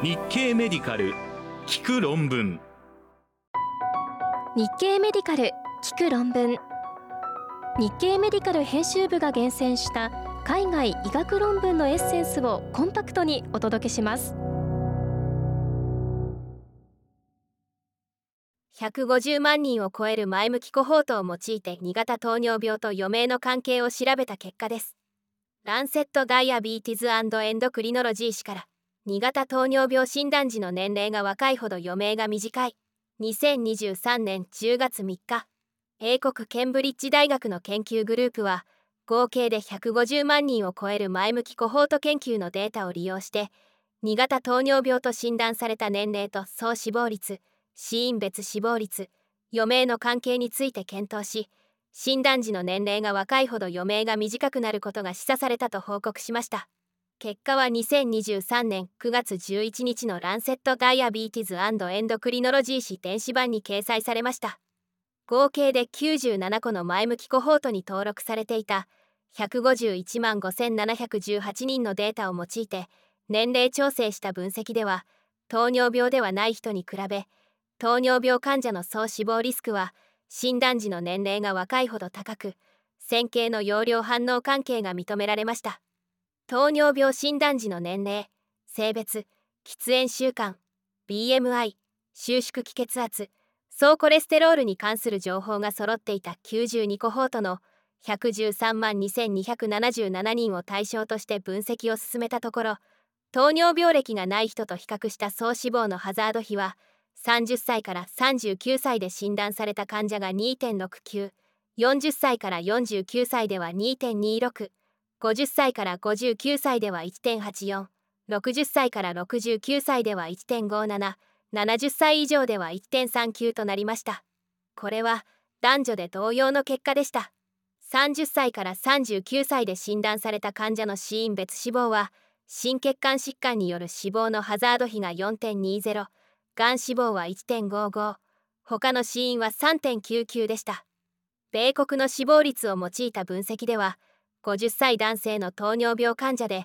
日経メディカル聞く論文。日経メディカル聞く論文。日経メディカル編集部が厳選した海外医学論文のエッセンスをコンパクトにお届けします。150万人を超える前向きコホートを用いて2型糖尿病と余命の関係を調べた結果です。ランセット・ダイアビーティズ・エンドクリノロジー誌から2型糖尿病診断時の年齢が若いほど余命が短い。2023年10月3日。英国ケンブリッジ大学の研究グループは合計で150万人を超える前向きコホート研究のデータを利用して2型糖尿病と診断された年齢と総死亡率死因別死亡率余命の関係について検討し診断時の年齢が若いほど余命が短くなることが示唆されたと報告しました。結果は2023年9月11日のランセット・ダイアビーティズエンドクリノロジー誌電子版に掲載されました。合計で97個の前向きコホートに登録されていた151万5718人のデータを用いて年齢調整した分析では糖尿病ではない人に比べ糖尿病患者の総死亡リスクは診断時の年齢が若いほど高く線形の容量反応関係が認められました。糖尿病診断時の年齢性別喫煙習慣 BMI 収縮気血圧総コレステロールに関する情報が揃っていた92コホートの113万2277人を対象として分析を進めたところ糖尿病歴がない人と比較した総死亡のハザード比は30歳から39歳で診断された患者が2.69 40歳から49歳では2.26 50歳から59歳では1.84、60歳から69歳では1.57、70歳以上では1.39となりました。これは男女で同様の結果でした。30歳から39歳で診断された患者の死因別死亡は、心血管疾患による死亡のハザード比が4.20、がん死亡は1.55、他の死因は3.99でした。米国の死亡率を用いた分析では、50歳男性の糖尿病患者で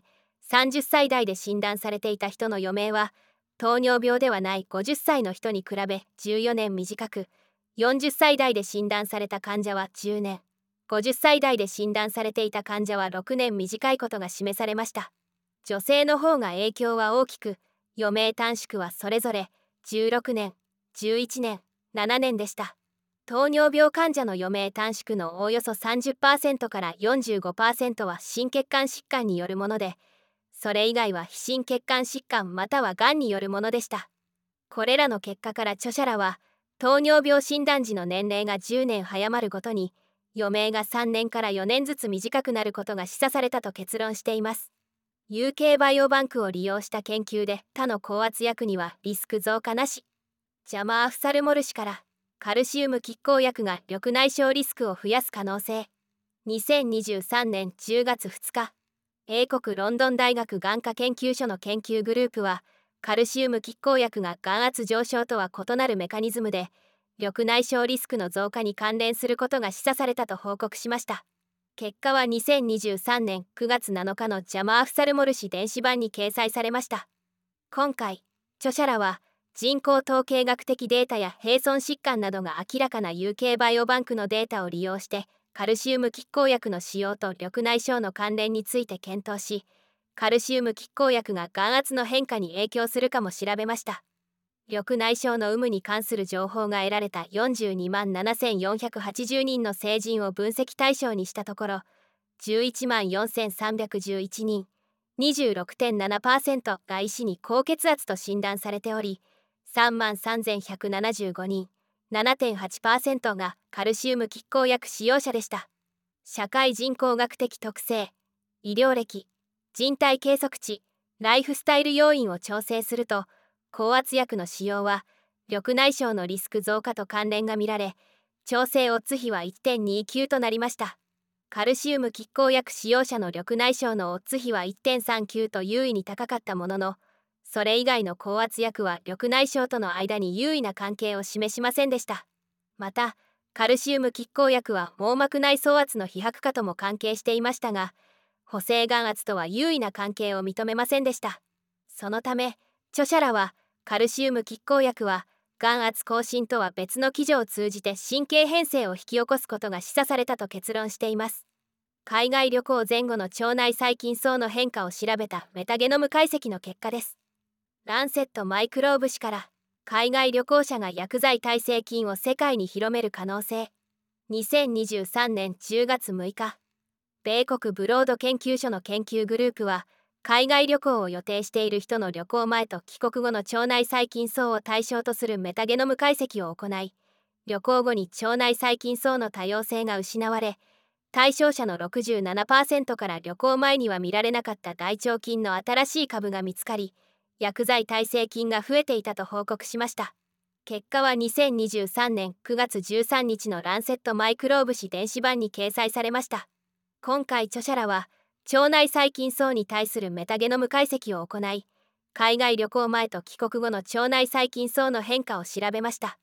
30歳代で診断されていた人の余命は糖尿病ではない50歳の人に比べ14年短く40歳代で診断された患者は10年。50歳代で診断されていた患者は6年短いことが示されました。女性の方が影響は大きく余命短縮はそれぞれ16年11年7年でした。糖尿病患者の余命短縮のおおよそ30%から45%は心血管疾患によるものでそれ以外は非心血管疾患またはがんによるものでした。これらの結果から著者らは糖尿病診断時の年齢が10年早まるごとに余命が3年から4年ずつ短くなることが示唆されたと結論しています。UK バイオバンクを利用した研究で他の高圧薬にはリスク増加なし。ジャマーフサルモル氏からカルシウム拮抗薬が緑内障リスクを増やす可能性。2023年10月2日英国ロンドン大学眼科研究所の研究グループはカルシウム拮抗薬が眼圧上昇とは異なるメカニズムで緑内障リスクの増加に関連することが示唆されたと報告しました。結果は2023年9月7日のジャマーフサルモル氏電子版に掲載されました。今回著者らは人口統計学的データや並存疾患などが明らかな UK バイオバンクのデータを利用してカルシウム拮抗薬の使用と緑内障の関連について検討しカルシウム拮抗薬が眼圧の変化に影響するかも調べました。緑内障の有無に関する情報が得られた42万7480人の成人を分析対象にしたところ11万4311人26.7%が医師に高血圧と診断されており3万3175人7.8%がカルシウム拮抗薬使用者でした。社会人口学的特性医療歴人体計測値ライフスタイル要因を調整すると高圧薬の使用は緑内障のリスク増加と関連が見られ調整オッズ比は1.29となりました。カルシウム拮抗薬使用者の緑内障のオッズ比は1.39と優位に高かったもののそれ以外の高圧薬は緑内障との間に優位な関係を示しませんでした。またカルシウム拮抗薬は網膜内層圧の飛白化とも関係していましたが補正眼圧とは優位な関係を認めませんでした。そのため著者らはカルシウム拮抗薬は眼圧更新とは別の機序を通じて神経変性を引き起こすことが示唆されたと結論しています。海外旅行前後の腸内細菌層の変化を調べたメタゲノム解析の結果です。ランセットマイクローブ誌から海外旅行者が薬剤耐性菌を世界に広める可能性。2023年10月6日米国ブロード研究所の研究グループは海外旅行を予定している人の旅行前と帰国後の腸内細菌層を対象とするメタゲノム解析を行い旅行後に腸内細菌層の多様性が失われ対象者の67%から旅行前には見られなかった大腸菌の新しい株が見つかり薬剤耐性菌が増えていたと報告しました。結果は2023年9月13日のランセットマイクローブ誌電子版に掲載されました。今回著者らは腸内細菌層に対するメタゲノム解析を行い海外旅行前と帰国後の腸内細菌層の変化を調べました。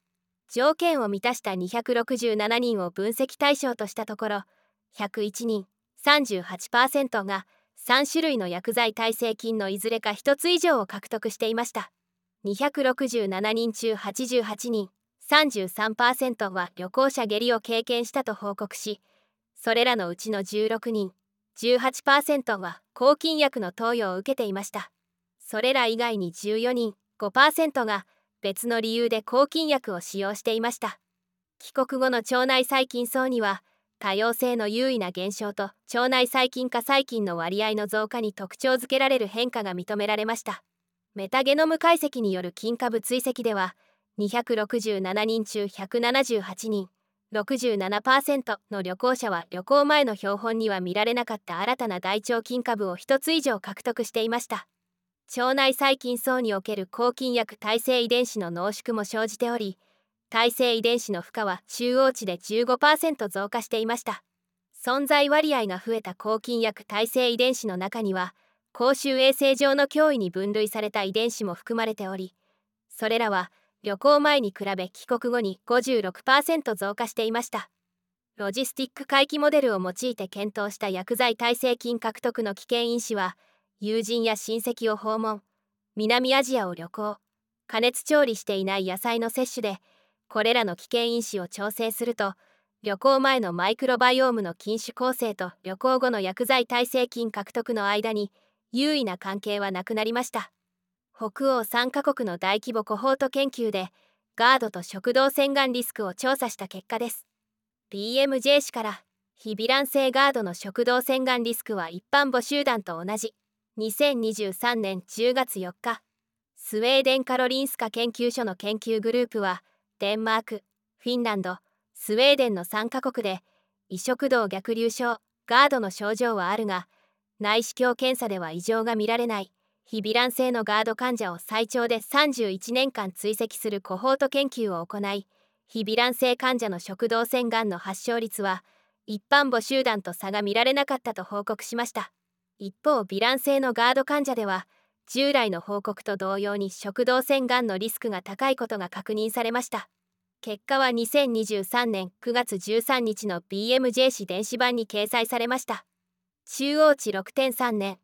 条件を満たした267人を分析対象としたところ101人38%が3種類の薬剤耐性菌のいずれか1つ以上を獲得していました。267人中88人33%は旅行者下痢を経験したと報告しそれらのうちの16人18%は抗菌薬の投与を受けていました。それら以外に14人5%が別の理由で抗菌薬を使用していました。帰国後の腸内細菌層には多様性の優位な減少と腸内細菌化細菌の割合の増加に特徴づけられる変化が認められました。メタゲノム解析による菌株追跡では267人中178人67%の旅行者は旅行前の標本には見られなかった新たな大腸菌株を1つ以上獲得していました。腸内細菌層における抗菌薬耐性遺伝子の濃縮も生じており耐性遺伝子の負荷は中央値で15%増加していました。存在割合が増えた抗菌薬耐性遺伝子の中には公衆衛生上の脅威に分類された遺伝子も含まれておりそれらは旅行前に比べ帰国後に56%増加していました。ロジスティック回帰モデルを用いて検討した薬剤耐性菌獲得の危険因子は友人や親戚を訪問南アジアを旅行加熱調理していない野菜の摂取でこれらの危険因子を調整すると旅行前のマイクロバイオームの菌種構成と旅行後の薬剤耐性菌獲得の間に優位な関係はなくなりました。北欧3カ国の大規模コホート研究でガードと食道洗顔リスクを調査した結果です。BMJ 氏から非ヴィラン性ガードの食道洗顔リスクは一般母集団と同じ。2023年10月4日スウェーデンカロリンスカ研究所の研究グループはデンマークフィンランドスウェーデンの3カ国で移植道逆流症ガードの症状はあるが内視鏡検査では異常が見られない。非ヴィラン性のガード患者を最長で31年間追跡するコホート研究を行い非ヴィラン性患者の食道腺がんの発症率は一般母集団と差が見られなかったと報告しました。一方ヴィラン性のガード患者では従来の報告と同様に食道腺がんのリスクが高いことが確認されました。結果は2023年9月13日の BMJ 誌電子版に掲載されました。中央値6.3年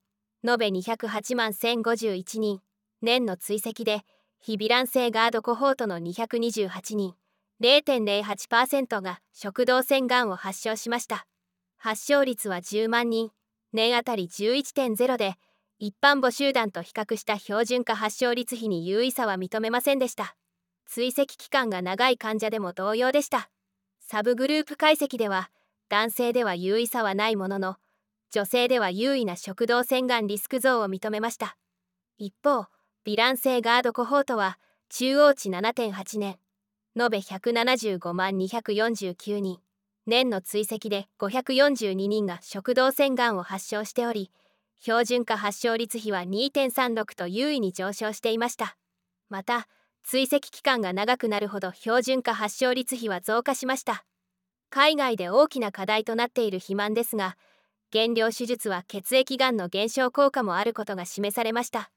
延べ208万1051人。年の追跡で非ヴィラン性ガードコホートの228人。0.08%が食道腺がんを発症しました。発症率は10万人。年あたり11.0で一般母集団と比較した標準化発症率比に優位差は認めませんでした。追跡期間が長い患者でも同様でした。サブグループ解析では男性では優位差はないものの女性では優位な食道腺がんリスク増を認めました。一方ヴィラン性ガードコホートは中央値7.8年延べ175万249人。年の追跡で542人が食道腺がんを発症しており標準化発症率比は2.36と優位に上昇していました。また追跡期間が長くなるほど標準化発症率比は増加しました。海外で大きな課題となっている肥満ですが減量手術は血液がんの減少効果もあることが示されました。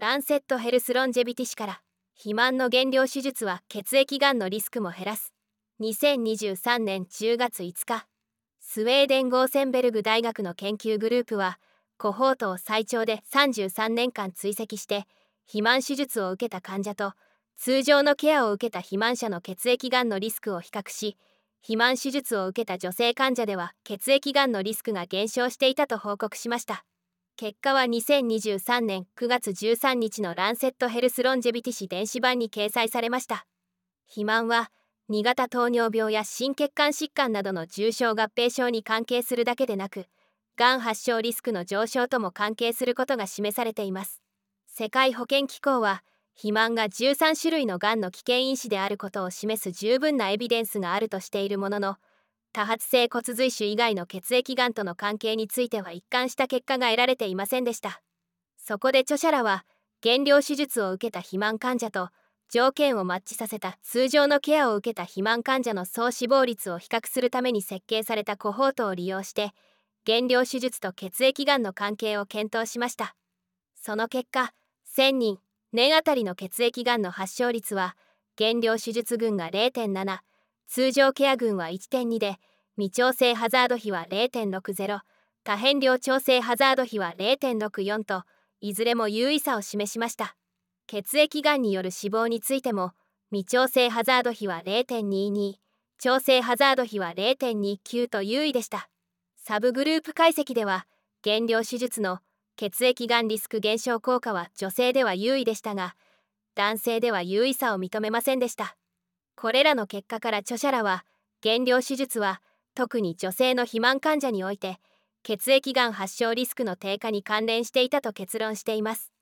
ランセットヘルスロンジェビティ氏から肥満の減量手術は血液がんのリスクも減らす。2023年10月5日スウェーデン・ゴーセンベルグ大学の研究グループはコホートを最長で33年間追跡して肥満手術を受けた患者と通常のケアを受けた肥満者の血液がんのリスクを比較し肥満手術を受けた女性患者では血液がんのリスクが減少していたと報告しました。結果は2023年9月13日のランセットヘルスロンジェビティ誌電子版に掲載されました。肥満は2型糖尿病や心血管疾患などの重症合併症に関係するだけでなくがん発症リスクの上昇とも関係することが示されています。世界保健機構は肥満が13種類のがんの危険因子であることを示す十分なエビデンスがあるとしているものの多発性骨髄腫以外の血液がんとの関係については一貫した結果が得られていませんでした。そこで著者らは減量手術を受けた肥満患者と条件をマッチさせた通常のケアを受けた肥満患者の総死亡率を比較するために設計されたコホートを利用して減量手術と血液がんの関係を検討しました。その結果1000人年あたりの血液がんの発症率は減量手術群が0.7通常ケア群は1.2で未調整ハザード比は0.60多変量調整ハザード比は0.64といずれも優位さを示しました。血液がんによる死亡についても未調整ハザード比は0.22調整ハザード比は0.29と優位でした。サブグループ解析では減量手術の血液がんリスク減少効果は女性では優位でしたが男性では優位さを認めませんでした。これらの結果から著者らは減量手術は特に女性の肥満患者において血液がん発症リスクの低下に関連していたと結論しています。